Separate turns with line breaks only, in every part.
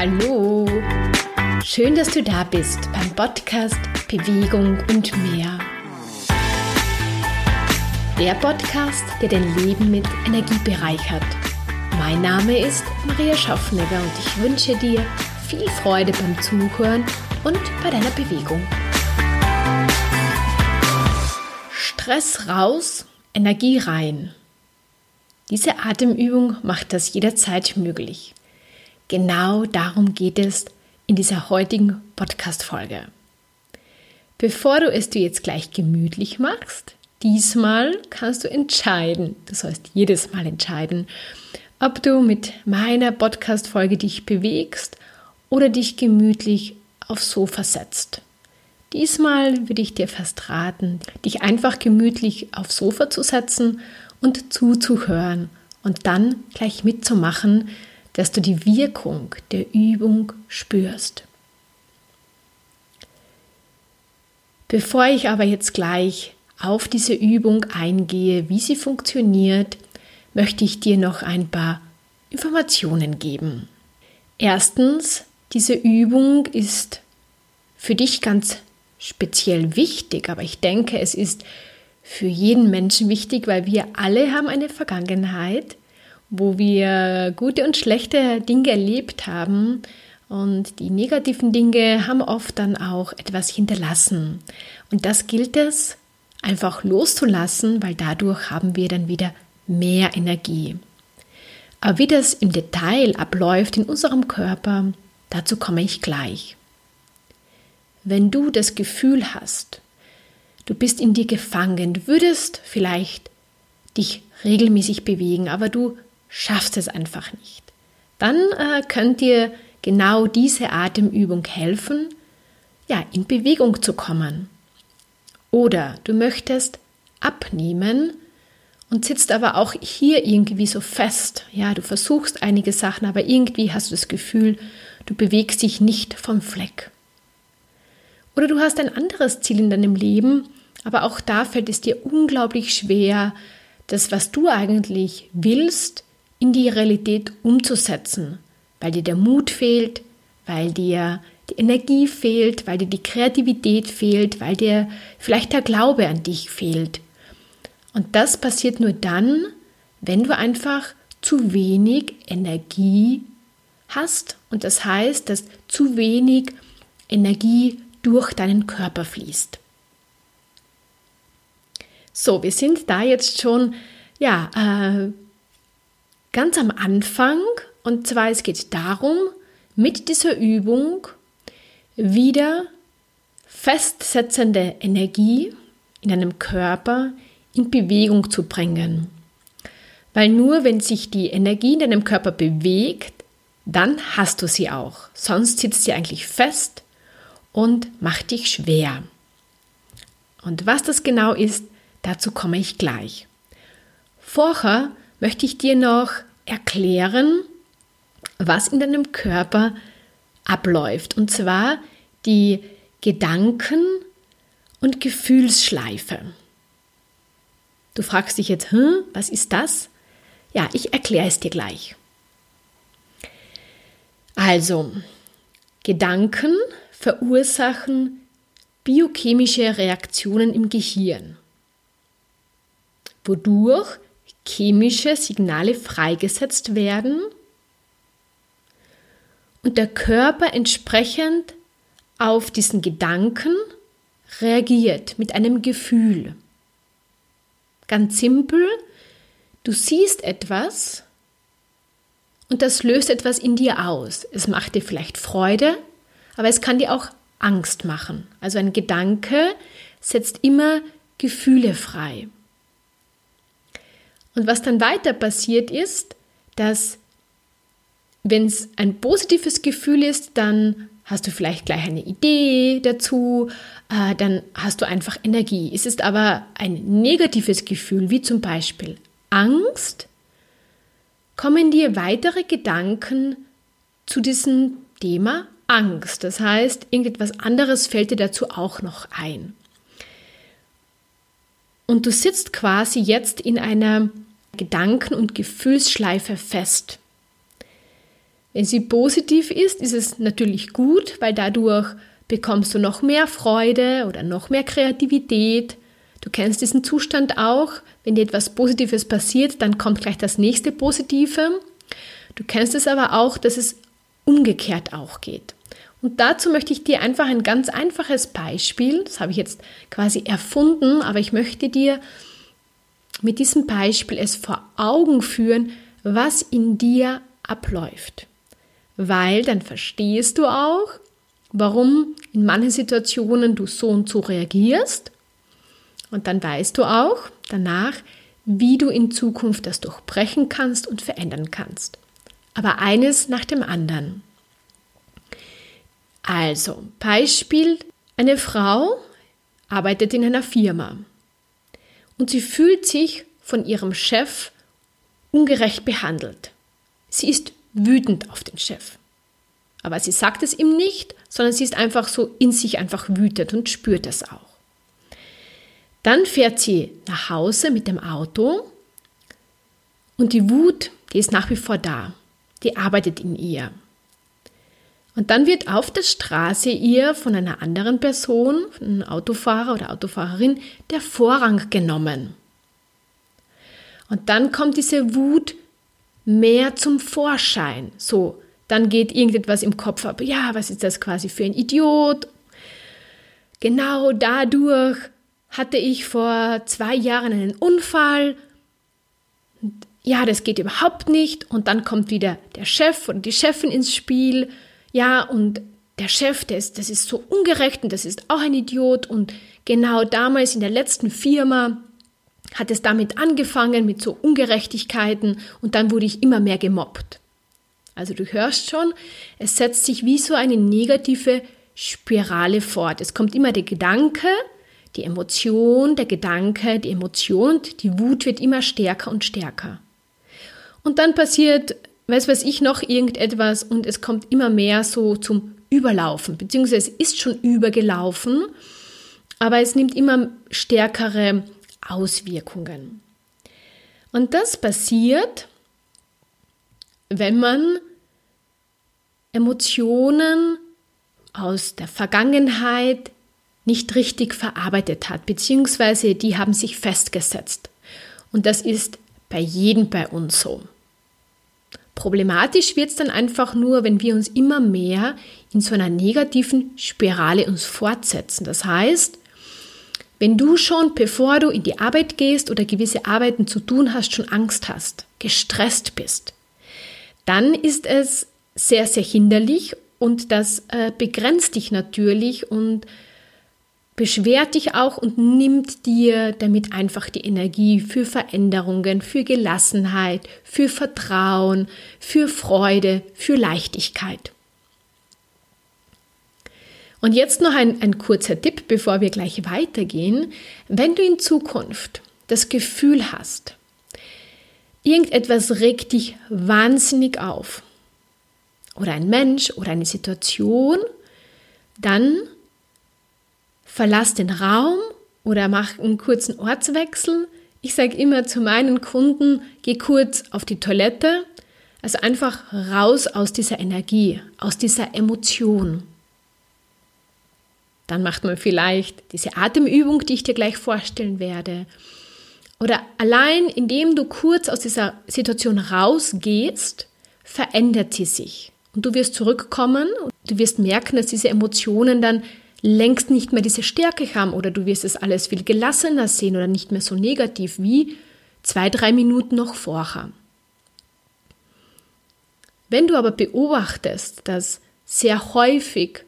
Hallo! Schön, dass du da bist beim Podcast Bewegung und mehr. Der Podcast, der dein Leben mit Energie bereichert. Mein Name ist Maria Schaffnegger und ich wünsche dir viel Freude beim Zuhören und bei deiner Bewegung. Stress raus, Energie rein. Diese Atemübung macht das jederzeit möglich. Genau darum geht es in dieser heutigen Podcast-Folge. Bevor du es dir jetzt gleich gemütlich machst, diesmal kannst du entscheiden, du sollst jedes Mal entscheiden, ob du mit meiner Podcast-Folge dich bewegst oder dich gemütlich aufs Sofa setzt. Diesmal würde ich dir fast raten, dich einfach gemütlich aufs Sofa zu setzen und zuzuhören und dann gleich mitzumachen, dass du die Wirkung der Übung spürst. Bevor ich aber jetzt gleich auf diese Übung eingehe, wie sie funktioniert, möchte ich dir noch ein paar Informationen geben. Erstens, diese Übung ist für dich ganz speziell wichtig, aber ich denke, es ist für jeden Menschen wichtig, weil wir alle haben eine Vergangenheit, wo wir gute und schlechte Dinge erlebt haben. Und die negativen Dinge haben oft dann auch etwas hinterlassen. Und das gilt es einfach loszulassen, weil dadurch haben wir dann wieder mehr Energie. Aber wie das im Detail abläuft in unserem Körper, dazu komme ich gleich. Wenn du das Gefühl hast, du bist in dir gefangen, würdest vielleicht dich regelmäßig bewegen, aber du schaffst es einfach nicht. Dann äh, könnt dir genau diese Atemübung helfen, ja, in Bewegung zu kommen. Oder du möchtest abnehmen und sitzt aber auch hier irgendwie so fest. Ja, du versuchst einige Sachen, aber irgendwie hast du das Gefühl, du bewegst dich nicht vom Fleck. Oder du hast ein anderes Ziel in deinem Leben, aber auch da fällt es dir unglaublich schwer, das, was du eigentlich willst, in die Realität umzusetzen, weil dir der Mut fehlt, weil dir die Energie fehlt, weil dir die Kreativität fehlt, weil dir vielleicht der Glaube an dich fehlt. Und das passiert nur dann, wenn du einfach zu wenig Energie hast. Und das heißt, dass zu wenig Energie durch deinen Körper fließt. So, wir sind da jetzt schon ja, äh, ganz am Anfang. Und zwar es geht darum, mit dieser Übung wieder festsetzende Energie in deinem Körper in Bewegung zu bringen. Weil nur wenn sich die Energie in deinem Körper bewegt, dann hast du sie auch. Sonst sitzt sie eigentlich fest und macht dich schwer. Und was das genau ist, dazu komme ich gleich. Vorher möchte ich dir noch erklären, was in deinem Körper abläuft. Und zwar die Gedanken- und Gefühlsschleife. Du fragst dich jetzt, hm, was ist das? Ja, ich erkläre es dir gleich. Also, Gedanken verursachen biochemische Reaktionen im Gehirn, wodurch chemische Signale freigesetzt werden und der Körper entsprechend auf diesen Gedanken reagiert mit einem Gefühl. Ganz simpel, du siehst etwas und das löst etwas in dir aus. Es macht dir vielleicht Freude, aber es kann dir auch Angst machen. Also ein Gedanke setzt immer Gefühle frei. Und was dann weiter passiert ist, dass wenn es ein positives Gefühl ist, dann hast du vielleicht gleich eine Idee dazu, äh, dann hast du einfach Energie. Es ist aber ein negatives Gefühl, wie zum Beispiel Angst, kommen dir weitere Gedanken zu diesem Thema Angst. Das heißt, irgendetwas anderes fällt dir dazu auch noch ein. Und du sitzt quasi jetzt in einer Gedanken- und Gefühlsschleife fest. Wenn sie positiv ist, ist es natürlich gut, weil dadurch bekommst du noch mehr Freude oder noch mehr Kreativität. Du kennst diesen Zustand auch. Wenn dir etwas Positives passiert, dann kommt gleich das nächste Positive. Du kennst es aber auch, dass es umgekehrt auch geht. Und dazu möchte ich dir einfach ein ganz einfaches Beispiel, das habe ich jetzt quasi erfunden, aber ich möchte dir mit diesem Beispiel es vor Augen führen, was in dir abläuft. Weil dann verstehst du auch, warum in manchen Situationen du so und so reagierst. Und dann weißt du auch danach, wie du in Zukunft das durchbrechen kannst und verändern kannst. Aber eines nach dem anderen. Also, Beispiel, eine Frau arbeitet in einer Firma und sie fühlt sich von ihrem Chef ungerecht behandelt. Sie ist wütend auf den Chef. Aber sie sagt es ihm nicht, sondern sie ist einfach so in sich einfach wütend und spürt es auch. Dann fährt sie nach Hause mit dem Auto und die Wut, die ist nach wie vor da. Die arbeitet in ihr. Und dann wird auf der Straße ihr von einer anderen Person, einem Autofahrer oder Autofahrerin, der Vorrang genommen. Und dann kommt diese Wut mehr zum Vorschein. So, dann geht irgendetwas im Kopf ab. Ja, was ist das quasi für ein Idiot? Genau dadurch hatte ich vor zwei Jahren einen Unfall. Ja, das geht überhaupt nicht. Und dann kommt wieder der Chef und die Chefin ins Spiel ja, und der Chef, der ist, das ist so ungerecht und das ist auch ein Idiot. Und genau damals in der letzten Firma hat es damit angefangen, mit so Ungerechtigkeiten und dann wurde ich immer mehr gemobbt. Also du hörst schon, es setzt sich wie so eine negative Spirale fort. Es kommt immer der Gedanke, die Emotion, der Gedanke, die Emotion die Wut wird immer stärker und stärker. Und dann passiert weiß was ich noch irgendetwas und es kommt immer mehr so zum Überlaufen, beziehungsweise es ist schon übergelaufen, aber es nimmt immer stärkere Auswirkungen. Und das passiert, wenn man Emotionen aus der Vergangenheit nicht richtig verarbeitet hat, beziehungsweise die haben sich festgesetzt. Und das ist bei jedem bei uns so. Problematisch wird es dann einfach nur, wenn wir uns immer mehr in so einer negativen Spirale uns fortsetzen. Das heißt, wenn du schon, bevor du in die Arbeit gehst oder gewisse Arbeiten zu tun hast, schon Angst hast, gestresst bist, dann ist es sehr, sehr hinderlich und das äh, begrenzt dich natürlich und beschwert dich auch und nimmt dir damit einfach die Energie für Veränderungen, für Gelassenheit, für Vertrauen, für Freude, für Leichtigkeit. Und jetzt noch ein, ein kurzer Tipp, bevor wir gleich weitergehen. Wenn du in Zukunft das Gefühl hast, irgendetwas regt dich wahnsinnig auf, oder ein Mensch oder eine Situation, dann verlass den Raum oder mach einen kurzen Ortswechsel. Ich sage immer zu meinen Kunden, geh kurz auf die Toilette. Also einfach raus aus dieser Energie, aus dieser Emotion. Dann macht man vielleicht diese Atemübung, die ich dir gleich vorstellen werde. Oder allein indem du kurz aus dieser Situation rausgehst, verändert sie sich. Und du wirst zurückkommen und du wirst merken, dass diese Emotionen dann längst nicht mehr diese Stärke haben oder du wirst es alles viel gelassener sehen oder nicht mehr so negativ wie zwei, drei Minuten noch vorher. Wenn du aber beobachtest, dass sehr häufig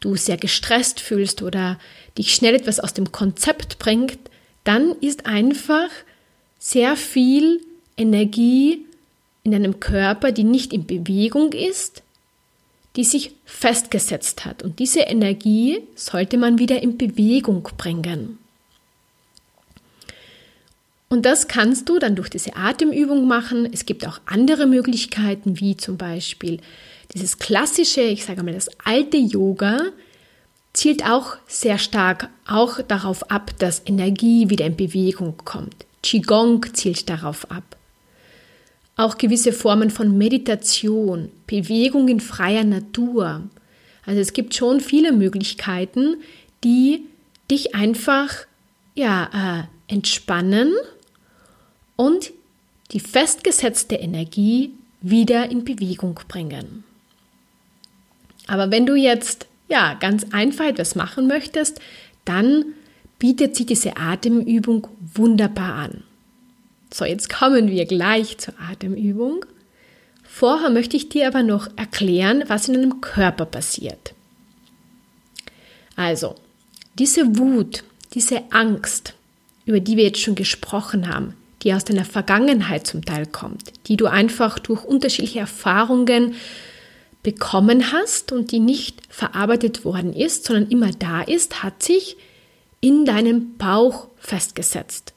du sehr gestresst fühlst oder dich schnell etwas aus dem Konzept bringt, dann ist einfach sehr viel Energie in deinem Körper, die nicht in Bewegung ist, die sich festgesetzt hat. Und diese Energie sollte man wieder in Bewegung bringen. Und das kannst du dann durch diese Atemübung machen. Es gibt auch andere Möglichkeiten, wie zum Beispiel dieses klassische, ich sage mal das alte Yoga, zielt auch sehr stark auch darauf ab, dass Energie wieder in Bewegung kommt. Qigong zielt darauf ab. Auch gewisse Formen von Meditation, Bewegung in freier Natur. Also es gibt schon viele Möglichkeiten, die dich einfach ja, äh, entspannen und die festgesetzte Energie wieder in Bewegung bringen. Aber wenn du jetzt ja ganz einfach etwas machen möchtest, dann bietet sich diese Atemübung wunderbar an. So, jetzt kommen wir gleich zur Atemübung. Vorher möchte ich dir aber noch erklären, was in deinem Körper passiert. Also, diese Wut, diese Angst, über die wir jetzt schon gesprochen haben, die aus deiner Vergangenheit zum Teil kommt, die du einfach durch unterschiedliche Erfahrungen bekommen hast und die nicht verarbeitet worden ist, sondern immer da ist, hat sich in deinem Bauch festgesetzt.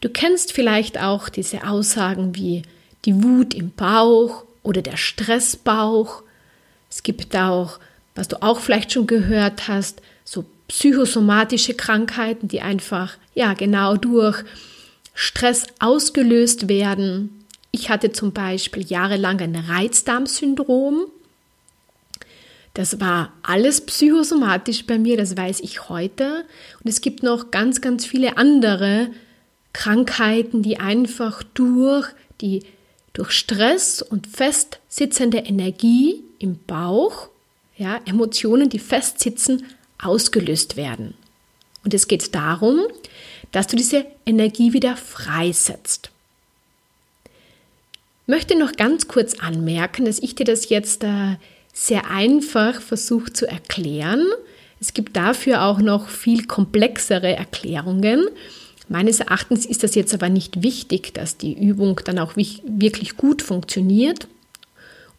Du kennst vielleicht auch diese Aussagen wie die Wut im Bauch oder der Stressbauch. Es gibt auch, was du auch vielleicht schon gehört hast, so psychosomatische Krankheiten, die einfach ja genau durch Stress ausgelöst werden. Ich hatte zum Beispiel jahrelang ein Reizdarmsyndrom. Das war alles psychosomatisch bei mir, das weiß ich heute. Und es gibt noch ganz, ganz viele andere Krankheiten, die einfach durch die durch Stress und festsitzende Energie im Bauch, ja, Emotionen, die festsitzen, ausgelöst werden. Und es geht darum, dass du diese Energie wieder freisetzt. Ich möchte noch ganz kurz anmerken, dass ich dir das jetzt äh, sehr einfach versuche zu erklären. Es gibt dafür auch noch viel komplexere Erklärungen. Meines Erachtens ist das jetzt aber nicht wichtig, dass die Übung dann auch wirklich gut funktioniert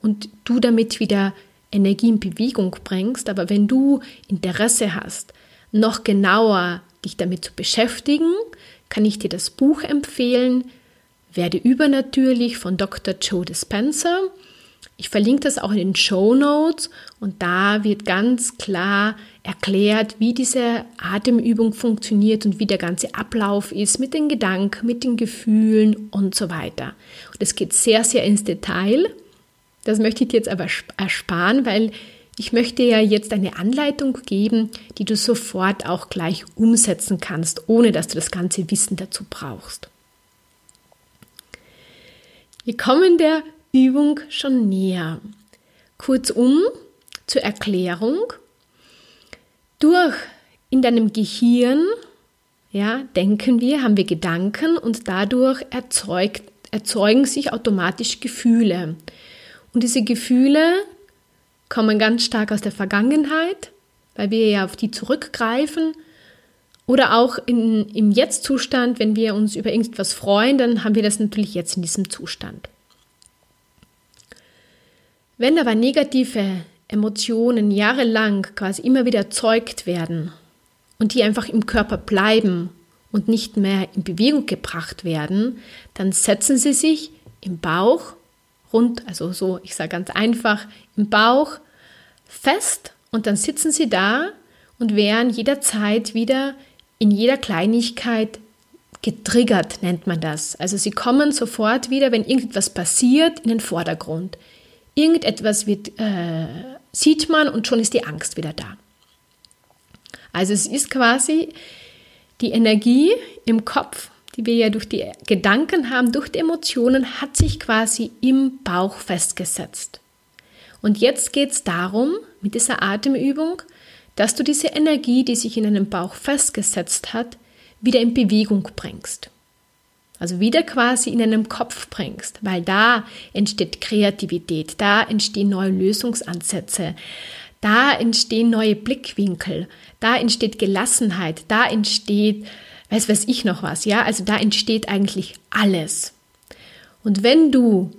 und du damit wieder Energie in Bewegung bringst. Aber wenn du Interesse hast, noch genauer dich damit zu beschäftigen, kann ich dir das Buch empfehlen, Werde übernatürlich von Dr. Joe Dispenza. Ich verlinke das auch in den Show Notes und da wird ganz klar erklärt, wie diese Atemübung funktioniert und wie der ganze Ablauf ist mit den Gedanken, mit den Gefühlen und so weiter. Und es geht sehr, sehr ins Detail. Das möchte ich dir jetzt aber ersparen, weil ich möchte ja jetzt eine Anleitung geben, die du sofort auch gleich umsetzen kannst, ohne dass du das ganze Wissen dazu brauchst. Wir kommen der Übung schon näher. Kurzum, zur Erklärung. Durch in deinem Gehirn, ja, denken wir, haben wir Gedanken und dadurch erzeugt, erzeugen sich automatisch Gefühle. Und diese Gefühle kommen ganz stark aus der Vergangenheit, weil wir ja auf die zurückgreifen. Oder auch in, im Jetzt-Zustand, wenn wir uns über irgendetwas freuen, dann haben wir das natürlich jetzt in diesem Zustand. Wenn aber negative Emotionen jahrelang quasi immer wieder erzeugt werden und die einfach im Körper bleiben und nicht mehr in Bewegung gebracht werden, dann setzen sie sich im Bauch rund, also so, ich sage ganz einfach, im Bauch fest und dann sitzen sie da und werden jederzeit wieder in jeder Kleinigkeit getriggert, nennt man das. Also sie kommen sofort wieder, wenn irgendetwas passiert, in den Vordergrund. Irgendetwas wird, äh, sieht man und schon ist die Angst wieder da. Also es ist quasi die Energie im Kopf, die wir ja durch die Gedanken haben, durch die Emotionen, hat sich quasi im Bauch festgesetzt. Und jetzt geht es darum, mit dieser Atemübung, dass du diese Energie, die sich in deinem Bauch festgesetzt hat, wieder in Bewegung bringst. Also wieder quasi in deinem Kopf bringst, weil da entsteht Kreativität, da entstehen neue Lösungsansätze, da entstehen neue Blickwinkel, da entsteht Gelassenheit, da entsteht weiß weiß ich noch was, ja? Also da entsteht eigentlich alles. Und wenn du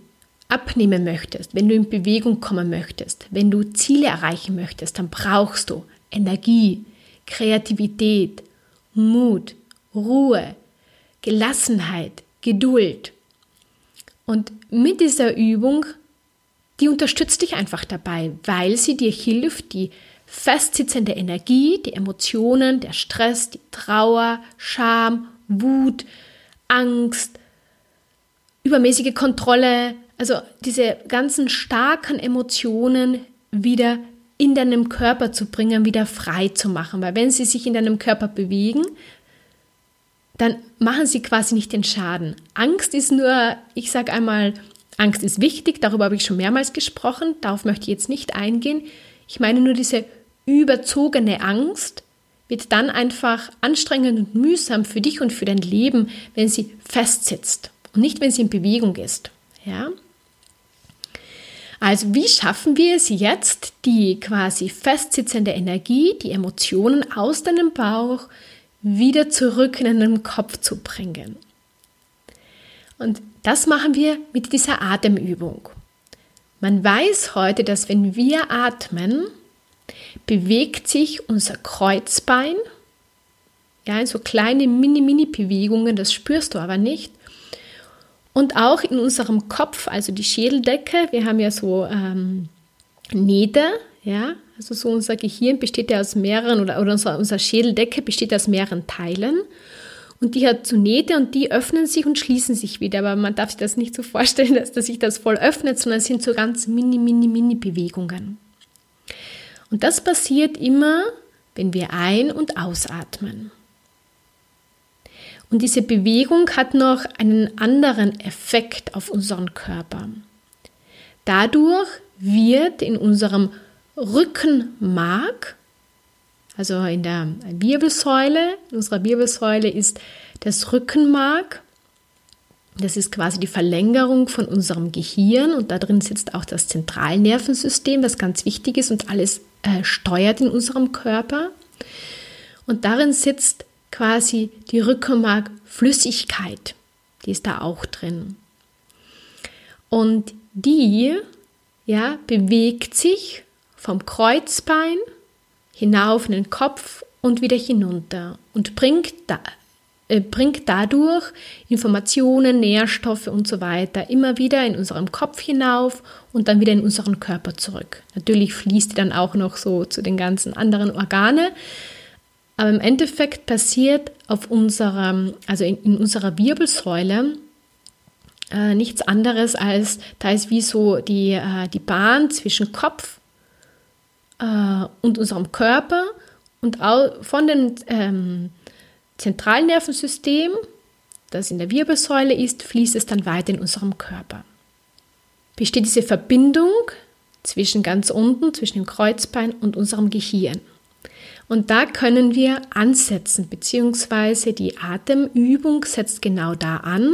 abnehmen möchtest, wenn du in Bewegung kommen möchtest, wenn du Ziele erreichen möchtest, dann brauchst du Energie, Kreativität, Mut, Ruhe, Gelassenheit, Geduld. Und mit dieser Übung, die unterstützt dich einfach dabei, weil sie dir hilft, die festsitzende Energie, die Emotionen, der Stress, die Trauer, Scham, Wut, Angst, übermäßige Kontrolle, also diese ganzen starken Emotionen wieder in deinem Körper zu bringen, wieder frei zu machen. Weil wenn sie sich in deinem Körper bewegen, dann machen sie quasi nicht den Schaden. Angst ist nur, ich sage einmal, Angst ist wichtig, darüber habe ich schon mehrmals gesprochen, darauf möchte ich jetzt nicht eingehen. Ich meine nur diese überzogene Angst wird dann einfach anstrengend und mühsam für dich und für dein Leben, wenn sie festsitzt und nicht, wenn sie in Bewegung ist. Ja? Also wie schaffen wir es jetzt, die quasi festsitzende Energie, die Emotionen aus deinem Bauch wieder zurück in deinen Kopf zu bringen? Und das machen wir mit dieser Atemübung. Man weiß heute, dass wenn wir atmen, bewegt sich unser Kreuzbein, ja, in so kleine Mini-Mini-Bewegungen, das spürst du aber nicht. Und auch in unserem Kopf, also die Schädeldecke, wir haben ja so ähm, Nähte, ja, also so unser Gehirn besteht ja aus mehreren, oder, oder unsere, unsere Schädeldecke besteht aus mehreren Teilen. Und die hat so Nähte und die öffnen sich und schließen sich wieder. Aber man darf sich das nicht so vorstellen, dass, dass sich das voll öffnet, sondern es sind so ganz mini, mini, mini Bewegungen. Und das passiert immer, wenn wir ein- und ausatmen. Und diese Bewegung hat noch einen anderen Effekt auf unseren Körper. Dadurch wird in unserem Rückenmark, also in der Wirbelsäule, in unserer Wirbelsäule ist das Rückenmark, das ist quasi die Verlängerung von unserem Gehirn und da drin sitzt auch das Zentralnervensystem, das ganz wichtig ist und alles äh, steuert in unserem Körper. Und darin sitzt quasi die Rückenmarkflüssigkeit, die ist da auch drin. Und die ja, bewegt sich vom Kreuzbein hinauf in den Kopf und wieder hinunter und bringt, da, äh, bringt dadurch Informationen, Nährstoffe und so weiter immer wieder in unserem Kopf hinauf und dann wieder in unseren Körper zurück. Natürlich fließt die dann auch noch so zu den ganzen anderen Organen, aber im Endeffekt passiert auf unserer, also in, in unserer Wirbelsäule äh, nichts anderes als, da ist wie so die, äh, die Bahn zwischen Kopf äh, und unserem Körper und auch von dem ähm, Zentralnervensystem, das in der Wirbelsäule ist, fließt es dann weiter in unserem Körper. Besteht diese Verbindung zwischen ganz unten, zwischen dem Kreuzbein und unserem Gehirn. Und da können wir ansetzen, beziehungsweise die Atemübung setzt genau da an,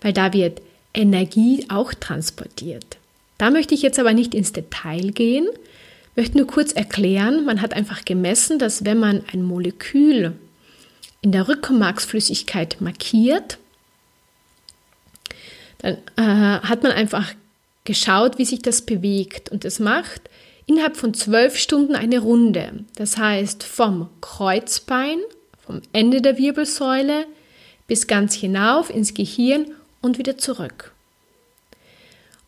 weil da wird Energie auch transportiert. Da möchte ich jetzt aber nicht ins Detail gehen, möchte nur kurz erklären, man hat einfach gemessen, dass wenn man ein Molekül in der Rückenmarksflüssigkeit markiert, dann äh, hat man einfach geschaut, wie sich das bewegt. Und das macht innerhalb von zwölf Stunden eine Runde. Das heißt vom Kreuzbein, vom Ende der Wirbelsäule bis ganz hinauf ins Gehirn und wieder zurück.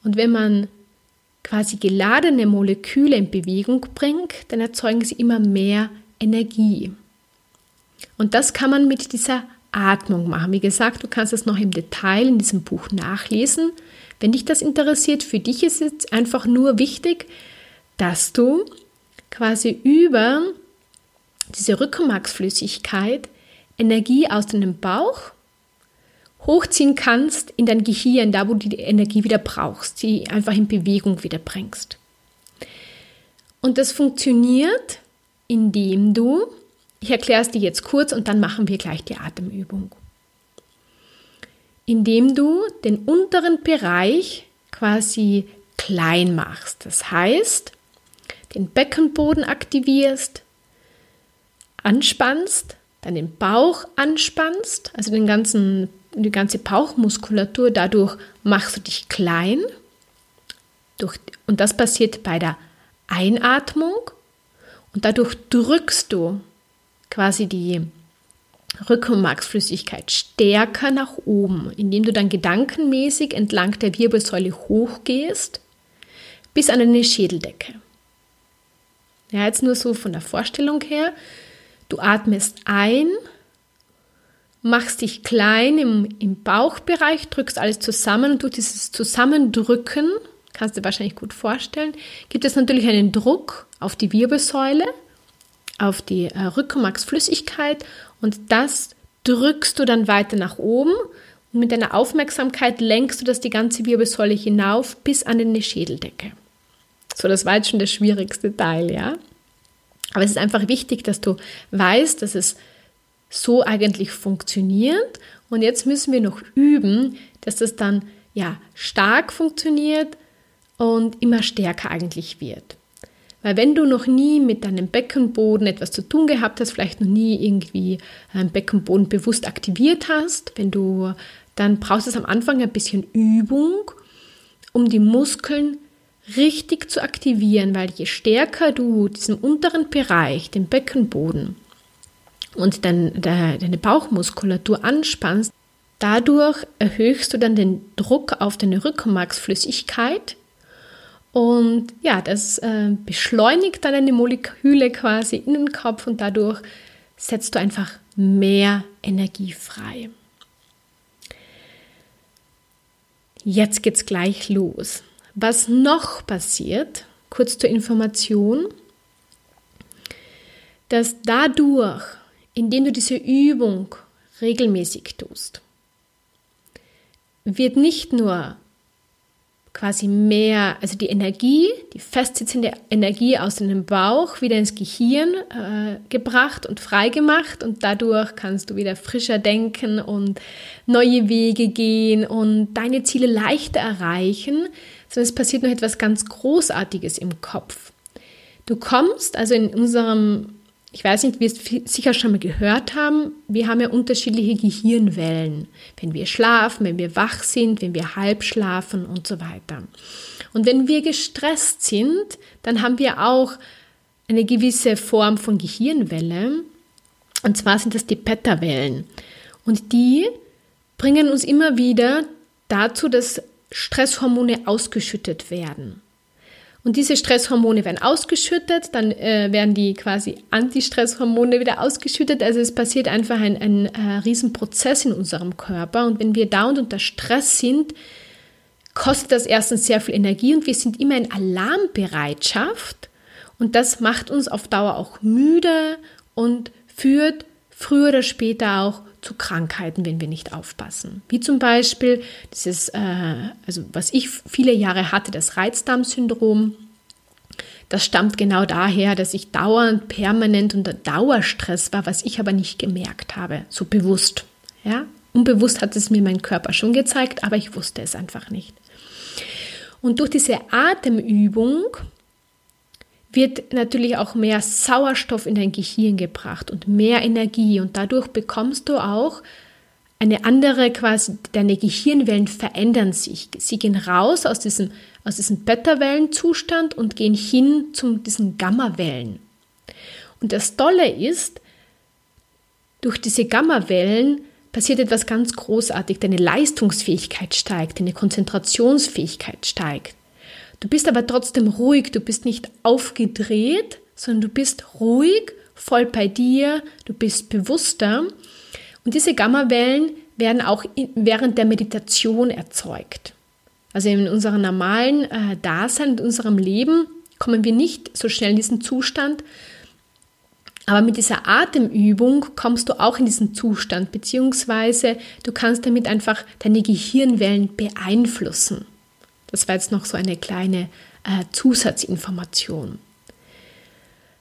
Und wenn man quasi geladene Moleküle in Bewegung bringt, dann erzeugen sie immer mehr Energie. Und das kann man mit dieser Atmung machen. Wie gesagt, du kannst es noch im Detail in diesem Buch nachlesen. Wenn dich das interessiert, für dich ist es einfach nur wichtig, dass du quasi über diese Rückenmarksflüssigkeit Energie aus deinem Bauch hochziehen kannst in dein Gehirn, da wo du die Energie wieder brauchst, sie einfach in Bewegung wieder bringst. Und das funktioniert, indem du, ich erkläre es dir jetzt kurz und dann machen wir gleich die Atemübung, indem du den unteren Bereich quasi klein machst. Das heißt, den Beckenboden aktivierst, anspannst, dann den Bauch anspannst, also den ganzen, die ganze Bauchmuskulatur, dadurch machst du dich klein. Durch, und das passiert bei der Einatmung und dadurch drückst du quasi die Rückenmarksflüssigkeit stärker nach oben, indem du dann gedankenmäßig entlang der Wirbelsäule hochgehst bis an deine Schädeldecke. Ja, jetzt nur so von der Vorstellung her. Du atmest ein, machst dich klein im, im Bauchbereich, drückst alles zusammen und durch dieses Zusammendrücken, kannst du dir wahrscheinlich gut vorstellen, gibt es natürlich einen Druck auf die Wirbelsäule, auf die äh, Rückenmarksflüssigkeit und das drückst du dann weiter nach oben und mit deiner Aufmerksamkeit lenkst du das die ganze Wirbelsäule hinauf bis an die Schädeldecke. So, das war jetzt schon der schwierigste Teil, ja. Aber es ist einfach wichtig, dass du weißt, dass es so eigentlich funktioniert. Und jetzt müssen wir noch üben, dass das dann ja stark funktioniert und immer stärker eigentlich wird. Weil wenn du noch nie mit deinem Beckenboden etwas zu tun gehabt hast, vielleicht noch nie irgendwie einen Beckenboden bewusst aktiviert hast, wenn du, dann brauchst es am Anfang ein bisschen Übung, um die Muskeln richtig zu aktivieren, weil je stärker du diesen unteren Bereich, den Beckenboden und dein, deine Bauchmuskulatur anspannst, dadurch erhöhst du dann den Druck auf deine Rückenmarksflüssigkeit und ja, das äh, beschleunigt dann eine Moleküle quasi in den Kopf und dadurch setzt du einfach mehr Energie frei. Jetzt geht's gleich los. Was noch passiert, kurz zur Information, dass dadurch, indem du diese Übung regelmäßig tust, wird nicht nur quasi mehr, also die Energie, die festsitzende Energie aus dem Bauch wieder ins Gehirn äh, gebracht und freigemacht und dadurch kannst du wieder frischer denken und neue Wege gehen und deine Ziele leichter erreichen, sondern es passiert noch etwas ganz Großartiges im Kopf. Du kommst also in unserem ich weiß nicht, wie es sicher schon mal gehört haben, wir haben ja unterschiedliche Gehirnwellen. Wenn wir schlafen, wenn wir wach sind, wenn wir halb schlafen und so weiter. Und wenn wir gestresst sind, dann haben wir auch eine gewisse Form von Gehirnwelle. Und zwar sind das die Beta-Wellen. Und die bringen uns immer wieder dazu, dass Stresshormone ausgeschüttet werden. Und diese Stresshormone werden ausgeschüttet, dann äh, werden die quasi Antistresshormone wieder ausgeschüttet. Also es passiert einfach ein, ein äh, Riesenprozess in unserem Körper. Und wenn wir dauernd unter Stress sind, kostet das erstens sehr viel Energie und wir sind immer in Alarmbereitschaft. Und das macht uns auf Dauer auch müde und führt früher oder später auch zu Krankheiten, wenn wir nicht aufpassen. Wie zum Beispiel dieses, äh, also was ich viele Jahre hatte, das Reizdarmsyndrom. Das stammt genau daher, dass ich dauernd, permanent unter Dauerstress war, was ich aber nicht gemerkt habe, so bewusst. Ja? Unbewusst hat es mir mein Körper schon gezeigt, aber ich wusste es einfach nicht. Und durch diese Atemübung wird natürlich auch mehr Sauerstoff in dein Gehirn gebracht und mehr Energie und dadurch bekommst du auch eine andere quasi, deine Gehirnwellen verändern sich. Sie gehen raus aus diesem, aus diesem Beta-Wellenzustand und gehen hin zu diesen Gamma-Wellen. Und das Tolle ist, durch diese Gamma-Wellen passiert etwas ganz großartig. Deine Leistungsfähigkeit steigt, deine Konzentrationsfähigkeit steigt. Du bist aber trotzdem ruhig, du bist nicht aufgedreht, sondern du bist ruhig, voll bei dir, du bist bewusster. Und diese Gammawellen werden auch während der Meditation erzeugt. Also in unserem normalen äh, Dasein, in unserem Leben kommen wir nicht so schnell in diesen Zustand. Aber mit dieser Atemübung kommst du auch in diesen Zustand, beziehungsweise du kannst damit einfach deine Gehirnwellen beeinflussen. Das war jetzt noch so eine kleine äh, Zusatzinformation.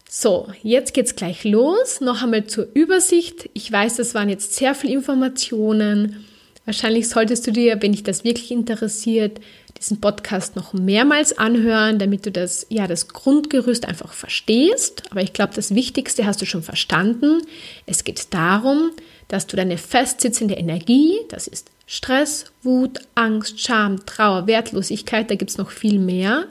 So, jetzt geht's gleich los. Noch einmal zur Übersicht. Ich weiß, das waren jetzt sehr viele Informationen. Wahrscheinlich solltest du dir, wenn dich das wirklich interessiert, diesen Podcast noch mehrmals anhören, damit du das, ja, das Grundgerüst einfach verstehst. Aber ich glaube, das Wichtigste hast du schon verstanden. Es geht darum, dass du deine festsitzende Energie, das ist Stress, Wut, Angst, Scham, Trauer, Wertlosigkeit, da gibt es noch viel mehr,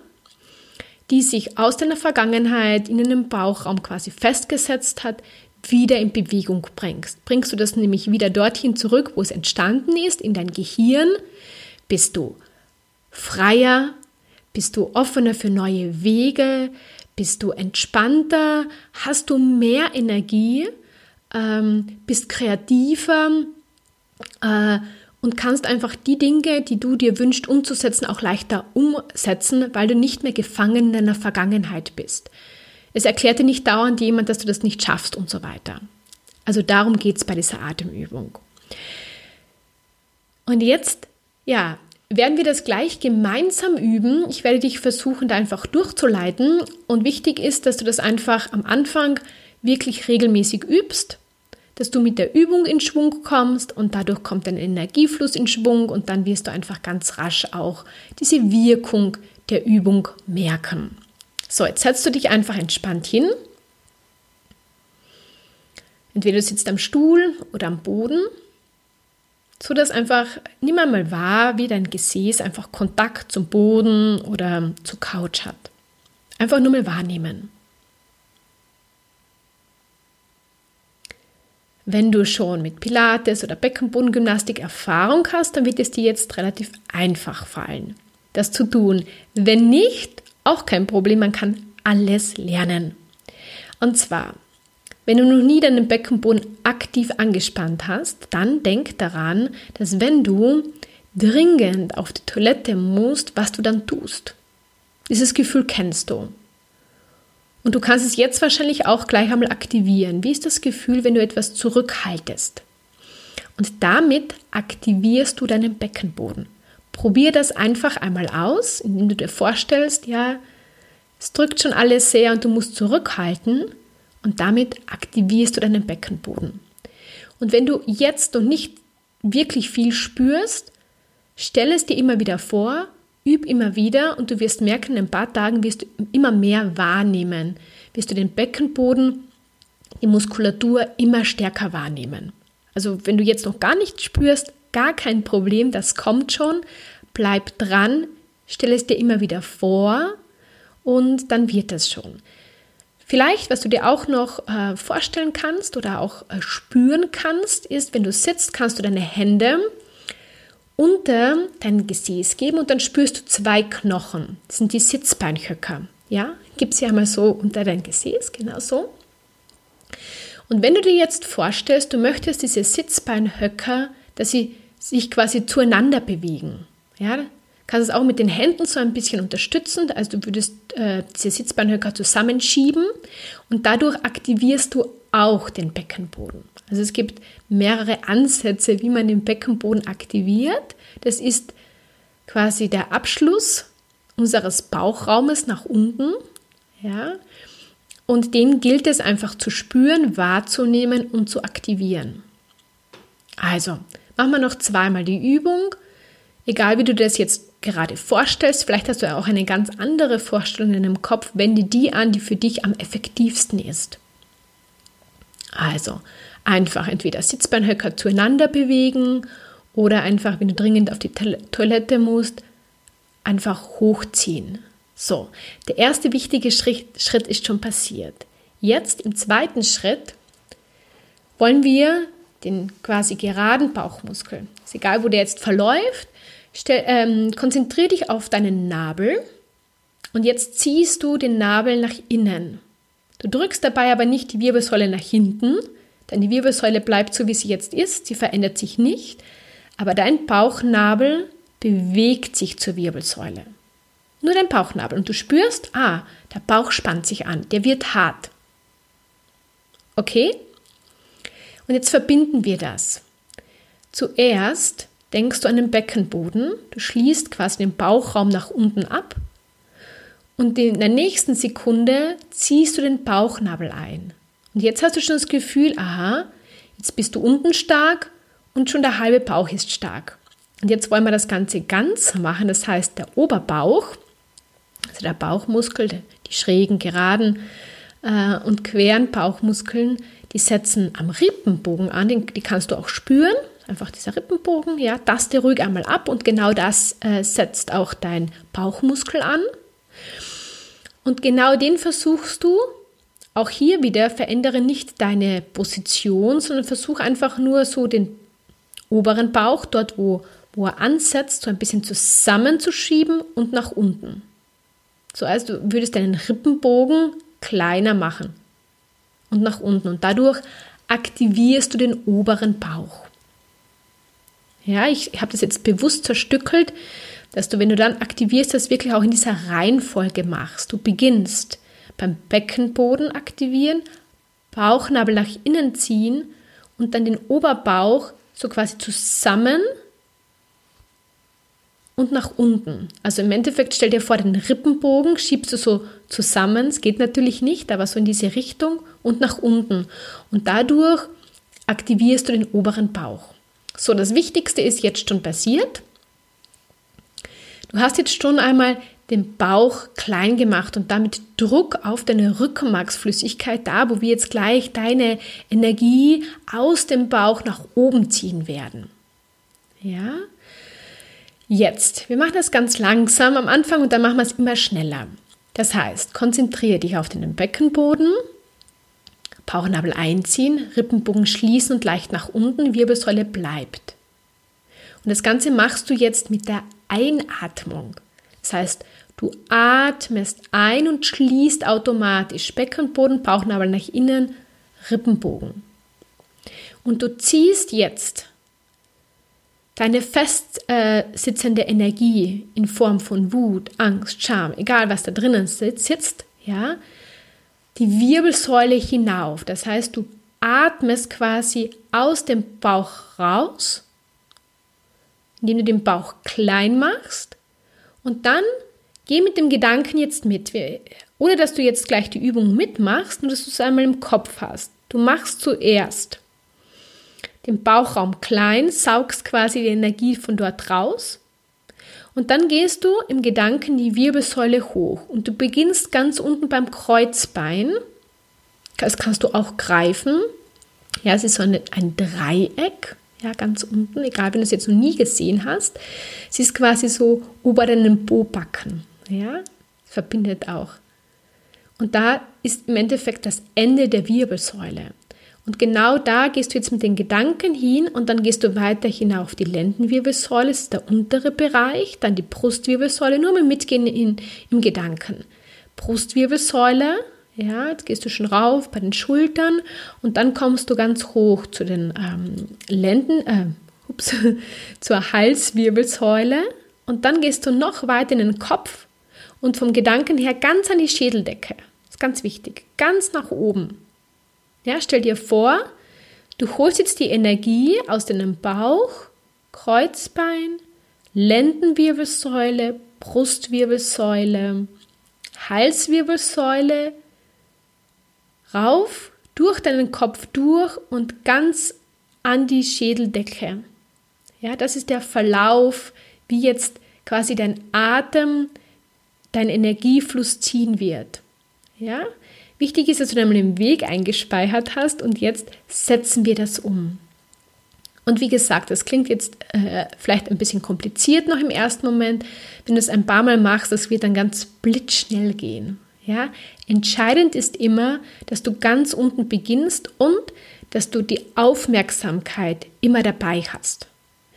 die sich aus deiner Vergangenheit in einem Bauchraum quasi festgesetzt hat, wieder in Bewegung bringst. Bringst du das nämlich wieder dorthin zurück, wo es entstanden ist, in dein Gehirn, bist du freier, bist du offener für neue Wege, bist du entspannter, hast du mehr Energie, ähm, bist kreativer, äh, und kannst einfach die Dinge, die du dir wünschst umzusetzen, auch leichter umsetzen, weil du nicht mehr gefangen in deiner Vergangenheit bist. Es erklärt dir nicht dauernd jemand, dass du das nicht schaffst und so weiter. Also darum geht es bei dieser Atemübung. Und jetzt, ja, werden wir das gleich gemeinsam üben. Ich werde dich versuchen, da einfach durchzuleiten. Und wichtig ist, dass du das einfach am Anfang wirklich regelmäßig übst, dass du mit der Übung in Schwung kommst und dadurch kommt dein Energiefluss in Schwung und dann wirst du einfach ganz rasch auch diese Wirkung der Übung merken. So, jetzt setzt du dich einfach entspannt hin. Entweder du sitzt am Stuhl oder am Boden so dass einfach nimm einmal wahr, wie dein Gesäß einfach Kontakt zum Boden oder zur Couch hat. Einfach nur mal wahrnehmen. Wenn du schon mit Pilates oder Beckenbodengymnastik Erfahrung hast, dann wird es dir jetzt relativ einfach fallen, das zu tun. Wenn nicht, auch kein Problem, man kann alles lernen. Und zwar wenn du noch nie deinen Beckenboden aktiv angespannt hast, dann denk daran, dass wenn du dringend auf die Toilette musst, was du dann tust. Dieses Gefühl kennst du. Und du kannst es jetzt wahrscheinlich auch gleich einmal aktivieren. Wie ist das Gefühl, wenn du etwas zurückhaltest? Und damit aktivierst du deinen Beckenboden. Probier das einfach einmal aus, indem du dir vorstellst, ja, es drückt schon alles sehr und du musst zurückhalten und damit aktivierst du deinen Beckenboden. Und wenn du jetzt noch nicht wirklich viel spürst, stell es dir immer wieder vor, üb immer wieder und du wirst merken, in ein paar Tagen wirst du immer mehr wahrnehmen, wirst du den Beckenboden, die Muskulatur immer stärker wahrnehmen. Also wenn du jetzt noch gar nichts spürst, gar kein Problem, das kommt schon, bleib dran, stell es dir immer wieder vor und dann wird es schon. Vielleicht, was du dir auch noch äh, vorstellen kannst oder auch äh, spüren kannst, ist, wenn du sitzt, kannst du deine Hände unter dein Gesäß geben und dann spürst du zwei Knochen. Das sind die Sitzbeinhöcker. Ja, gib sie einmal so unter dein Gesäß, genau so. Und wenn du dir jetzt vorstellst, du möchtest diese Sitzbeinhöcker, dass sie sich quasi zueinander bewegen. Ja, kannst es auch mit den Händen so ein bisschen unterstützen. Also du würdest äh, diese Sitzbeinhöcker zusammenschieben und dadurch aktivierst du auch den Beckenboden. Also es gibt mehrere Ansätze, wie man den Beckenboden aktiviert. Das ist quasi der Abschluss unseres Bauchraumes nach unten. Ja? Und den gilt es einfach zu spüren, wahrzunehmen und zu aktivieren. Also, machen wir noch zweimal die Übung. Egal wie du das jetzt gerade vorstellst. Vielleicht hast du ja auch eine ganz andere Vorstellung in deinem Kopf. Wende die an, die für dich am effektivsten ist. Also einfach entweder Sitzbeinhöcker zueinander bewegen oder einfach, wenn du dringend auf die Toilette musst, einfach hochziehen. So, der erste wichtige Schritt, Schritt ist schon passiert. Jetzt im zweiten Schritt wollen wir den quasi geraden Bauchmuskel, ist egal, wo der jetzt verläuft, Stell, ähm, konzentrier dich auf deinen Nabel und jetzt ziehst du den Nabel nach innen. Du drückst dabei aber nicht die Wirbelsäule nach hinten, denn die Wirbelsäule bleibt so, wie sie jetzt ist, sie verändert sich nicht, aber dein Bauchnabel bewegt sich zur Wirbelsäule. Nur dein Bauchnabel und du spürst, ah, der Bauch spannt sich an, der wird hart. Okay? Und jetzt verbinden wir das. Zuerst denkst du an den Beckenboden, du schließt quasi den Bauchraum nach unten ab und in der nächsten Sekunde ziehst du den Bauchnabel ein. Und jetzt hast du schon das Gefühl, aha, jetzt bist du unten stark und schon der halbe Bauch ist stark. Und jetzt wollen wir das Ganze ganz machen, das heißt der Oberbauch, also der Bauchmuskel, die schrägen, geraden äh, und queren Bauchmuskeln, die setzen am Rippenbogen an, die kannst du auch spüren einfach dieser Rippenbogen, ja, taste ruhig einmal ab und genau das äh, setzt auch dein Bauchmuskel an. Und genau den versuchst du, auch hier wieder verändere nicht deine Position, sondern versuch einfach nur so den oberen Bauch, dort wo, wo er ansetzt, so ein bisschen zusammenzuschieben und nach unten. So als du würdest deinen Rippenbogen kleiner machen und nach unten und dadurch aktivierst du den oberen Bauch. Ja, ich habe das jetzt bewusst zerstückelt, dass du, wenn du dann aktivierst, das wirklich auch in dieser Reihenfolge machst. Du beginnst beim Beckenboden aktivieren, Bauchnabel nach innen ziehen und dann den Oberbauch so quasi zusammen und nach unten. Also im Endeffekt stell dir vor, den Rippenbogen schiebst du so zusammen, es geht natürlich nicht, aber so in diese Richtung und nach unten. Und dadurch aktivierst du den oberen Bauch. So, das Wichtigste ist jetzt schon passiert. Du hast jetzt schon einmal den Bauch klein gemacht und damit Druck auf deine Rückenmarksflüssigkeit da, wo wir jetzt gleich deine Energie aus dem Bauch nach oben ziehen werden. Ja? Jetzt, wir machen das ganz langsam am Anfang und dann machen wir es immer schneller. Das heißt, konzentriere dich auf den Beckenboden, Bauchnabel einziehen, Rippenbogen schließen und leicht nach unten, Wirbelsäule bleibt. Und das Ganze machst du jetzt mit der Einatmung. Das heißt, du atmest ein und schließt automatisch Beckenboden, Bauchnabel nach innen, Rippenbogen. Und du ziehst jetzt deine fest äh, Energie in Form von Wut, Angst, Scham, egal was da drinnen sitzt, ja, die Wirbelsäule hinauf. Das heißt, du atmest quasi aus dem Bauch raus, indem du den Bauch klein machst und dann geh mit dem Gedanken jetzt mit, ohne dass du jetzt gleich die Übung mitmachst, nur dass du es einmal im Kopf hast. Du machst zuerst den Bauchraum klein, saugst quasi die Energie von dort raus. Und dann gehst du im Gedanken die Wirbelsäule hoch und du beginnst ganz unten beim Kreuzbein. Das kannst du auch greifen. Ja, es ist so eine, ein Dreieck, ja, ganz unten, egal wenn du es jetzt noch nie gesehen hast. Es ist quasi so ober deinem Bobacken, ja, verbindet auch. Und da ist im Endeffekt das Ende der Wirbelsäule. Und genau da gehst du jetzt mit den Gedanken hin und dann gehst du weiter hinauf die Lendenwirbelsäule, das ist der untere Bereich, dann die Brustwirbelsäule, nur mal mitgehen in, im Gedanken. Brustwirbelsäule, ja, jetzt gehst du schon rauf bei den Schultern und dann kommst du ganz hoch zu den ähm, Lenden, äh, ups, zur Halswirbelsäule und dann gehst du noch weiter in den Kopf und vom Gedanken her ganz an die Schädeldecke. Das ist ganz wichtig, ganz nach oben. Ja, stell dir vor, du holst jetzt die Energie aus deinem Bauch, Kreuzbein, Lendenwirbelsäule, Brustwirbelsäule, Halswirbelsäule rauf, durch deinen Kopf durch und ganz an die Schädeldecke. Ja, das ist der Verlauf, wie jetzt quasi dein Atem, dein Energiefluss ziehen wird. Ja, Wichtig ist, dass du einmal den Weg eingespeichert hast und jetzt setzen wir das um. Und wie gesagt, das klingt jetzt äh, vielleicht ein bisschen kompliziert noch im ersten Moment. Wenn du es ein paar Mal machst, das wird dann ganz blitzschnell gehen. Ja? Entscheidend ist immer, dass du ganz unten beginnst und dass du die Aufmerksamkeit immer dabei hast.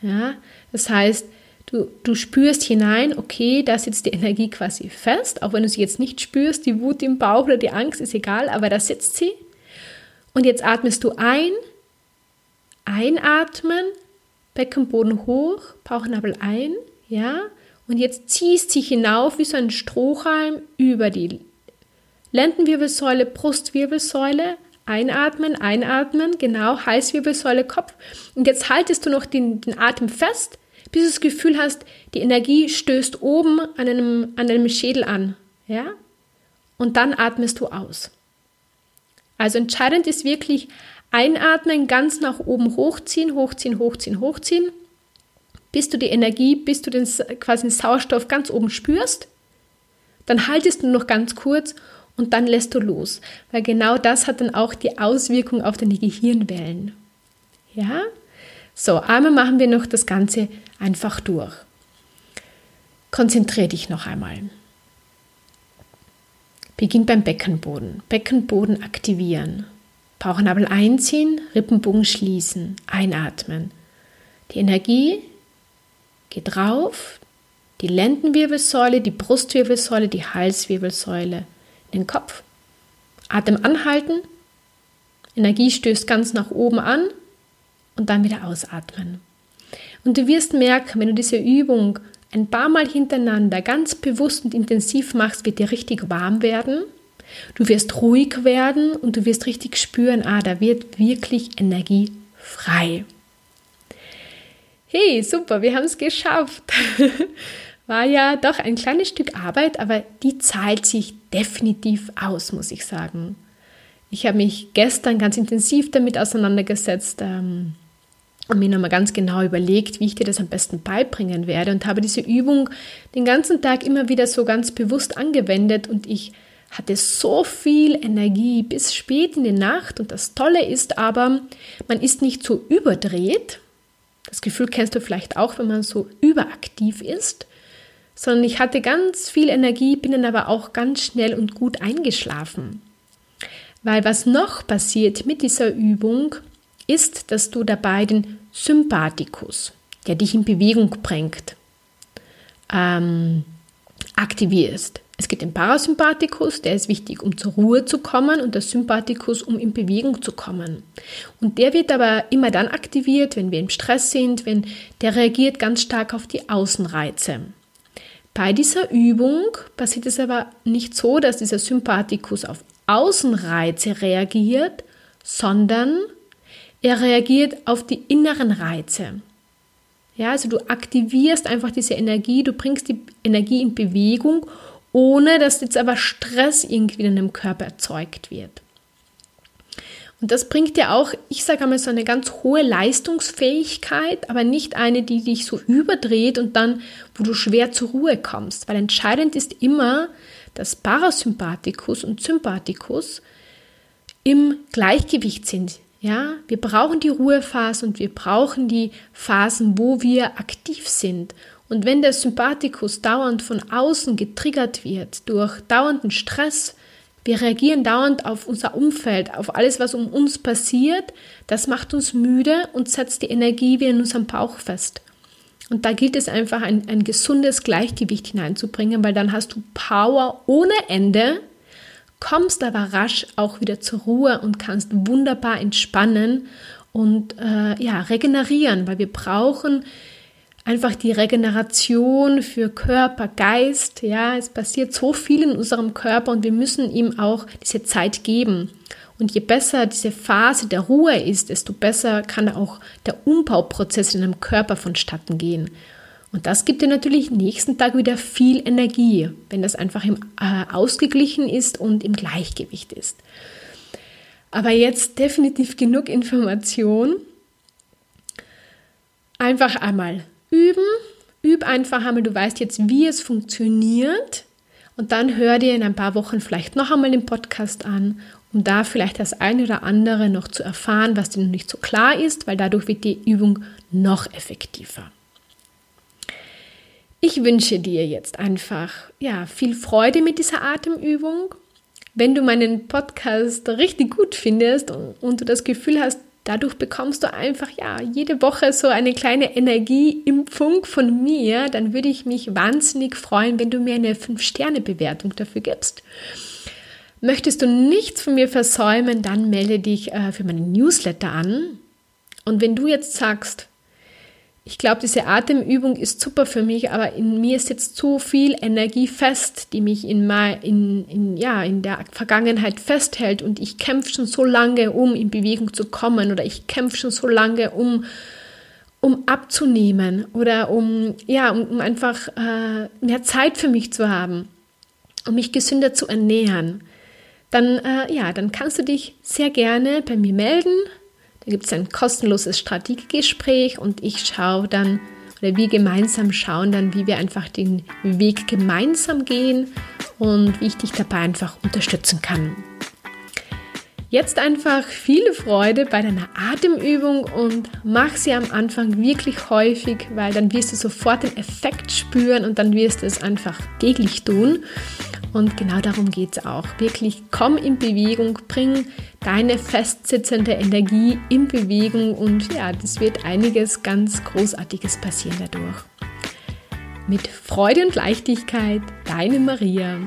Ja? Das heißt, Du, du spürst hinein, okay, da sitzt die Energie quasi fest, auch wenn du sie jetzt nicht spürst, die Wut im Bauch oder die Angst ist egal, aber da sitzt sie. Und jetzt atmest du ein, einatmen, Beckenboden hoch, Bauchnabel ein, ja, und jetzt ziehst sie hinauf wie so ein Strohhalm über die Lendenwirbelsäule, Brustwirbelsäule, einatmen, einatmen, genau, Halswirbelsäule, Kopf. Und jetzt haltest du noch den, den Atem fest, bis du das Gefühl hast, die Energie stößt oben an einem, an einem Schädel an. Ja? Und dann atmest du aus. Also entscheidend ist wirklich einatmen, ganz nach oben hochziehen, hochziehen, hochziehen, hochziehen, bis du die Energie, bis du den, quasi den Sauerstoff ganz oben spürst. Dann haltest du noch ganz kurz und dann lässt du los, weil genau das hat dann auch die Auswirkung auf deine Gehirnwellen. Ja? So, einmal machen wir noch das Ganze einfach durch. Konzentriere dich noch einmal. Beginn beim Beckenboden. Beckenboden aktivieren. Bauchnabel einziehen, Rippenbogen schließen, einatmen. Die Energie geht rauf, die Lendenwirbelsäule, die Brustwirbelsäule, die Halswirbelsäule, den Kopf. Atem anhalten, Energie stößt ganz nach oben an und dann wieder ausatmen. Und du wirst merken, wenn du diese Übung ein paar Mal hintereinander ganz bewusst und intensiv machst, wird dir richtig warm werden. Du wirst ruhig werden und du wirst richtig spüren, ah, da wird wirklich Energie frei. Hey, super, wir haben es geschafft. War ja doch ein kleines Stück Arbeit, aber die zahlt sich definitiv aus, muss ich sagen. Ich habe mich gestern ganz intensiv damit auseinandergesetzt, ähm, und mir nochmal ganz genau überlegt, wie ich dir das am besten beibringen werde und habe diese Übung den ganzen Tag immer wieder so ganz bewusst angewendet und ich hatte so viel Energie bis spät in die Nacht und das Tolle ist aber, man ist nicht so überdreht. Das Gefühl kennst du vielleicht auch, wenn man so überaktiv ist, sondern ich hatte ganz viel Energie, bin dann aber auch ganz schnell und gut eingeschlafen. Weil was noch passiert mit dieser Übung, ist, dass du dabei den Sympathikus, der dich in Bewegung bringt, ähm, aktivierst. Es gibt den Parasympathikus, der ist wichtig, um zur Ruhe zu kommen, und der Sympathikus, um in Bewegung zu kommen. Und der wird aber immer dann aktiviert, wenn wir im Stress sind, wenn der reagiert ganz stark auf die Außenreize. Bei dieser Übung passiert es aber nicht so, dass dieser Sympathikus auf Außenreize reagiert, sondern er reagiert auf die inneren Reize. Ja, also du aktivierst einfach diese Energie, du bringst die Energie in Bewegung, ohne dass jetzt aber Stress irgendwie in deinem Körper erzeugt wird. Und das bringt dir auch, ich sage einmal, so eine ganz hohe Leistungsfähigkeit, aber nicht eine, die dich so überdreht und dann, wo du schwer zur Ruhe kommst. Weil entscheidend ist immer, dass Parasympathikus und Sympathikus im Gleichgewicht sind. Ja, wir brauchen die Ruhephasen und wir brauchen die Phasen, wo wir aktiv sind. Und wenn der Sympathikus dauernd von außen getriggert wird durch dauernden Stress, wir reagieren dauernd auf unser Umfeld, auf alles, was um uns passiert, das macht uns müde und setzt die Energie wieder in unserem Bauch fest. Und da gilt es einfach, ein, ein gesundes Gleichgewicht hineinzubringen, weil dann hast du Power ohne Ende kommst aber rasch auch wieder zur Ruhe und kannst wunderbar entspannen und äh, ja, regenerieren, weil wir brauchen einfach die Regeneration für Körper, Geist. Ja, es passiert so viel in unserem Körper und wir müssen ihm auch diese Zeit geben. Und je besser diese Phase der Ruhe ist, desto besser kann auch der Umbauprozess in einem Körper vonstatten gehen. Und das gibt dir natürlich nächsten Tag wieder viel Energie, wenn das einfach im, äh, ausgeglichen ist und im Gleichgewicht ist. Aber jetzt definitiv genug Information. Einfach einmal üben. Üb einfach einmal, du weißt jetzt, wie es funktioniert. Und dann hör dir in ein paar Wochen vielleicht noch einmal den Podcast an, um da vielleicht das eine oder andere noch zu erfahren, was dir noch nicht so klar ist, weil dadurch wird die Übung noch effektiver. Ich wünsche dir jetzt einfach ja, viel Freude mit dieser Atemübung. Wenn du meinen Podcast richtig gut findest und, und du das Gefühl hast, dadurch bekommst du einfach ja jede Woche so eine kleine Energieimpfung von mir, dann würde ich mich wahnsinnig freuen, wenn du mir eine 5-Sterne-Bewertung dafür gibst. Möchtest du nichts von mir versäumen, dann melde dich äh, für meinen Newsletter an. Und wenn du jetzt sagst, ich glaube, diese Atemübung ist super für mich, aber in mir ist jetzt so viel Energie fest, die mich in, in, in, ja, in der Vergangenheit festhält und ich kämpfe schon so lange, um in Bewegung zu kommen oder ich kämpfe schon so lange, um, um abzunehmen oder um, ja, um, um einfach äh, mehr Zeit für mich zu haben, um mich gesünder zu ernähren. Dann, äh, ja, dann kannst du dich sehr gerne bei mir melden gibt es ein kostenloses Strategiegespräch und ich schaue dann, oder wir gemeinsam schauen dann, wie wir einfach den Weg gemeinsam gehen und wie ich dich dabei einfach unterstützen kann. Jetzt einfach viel Freude bei deiner Atemübung und mach sie am Anfang wirklich häufig, weil dann wirst du sofort den Effekt spüren und dann wirst du es einfach täglich tun. Und genau darum geht es auch. Wirklich komm in Bewegung, bring deine festsitzende Energie in Bewegung und ja, das wird einiges ganz Großartiges passieren dadurch. Mit Freude und Leichtigkeit, deine Maria.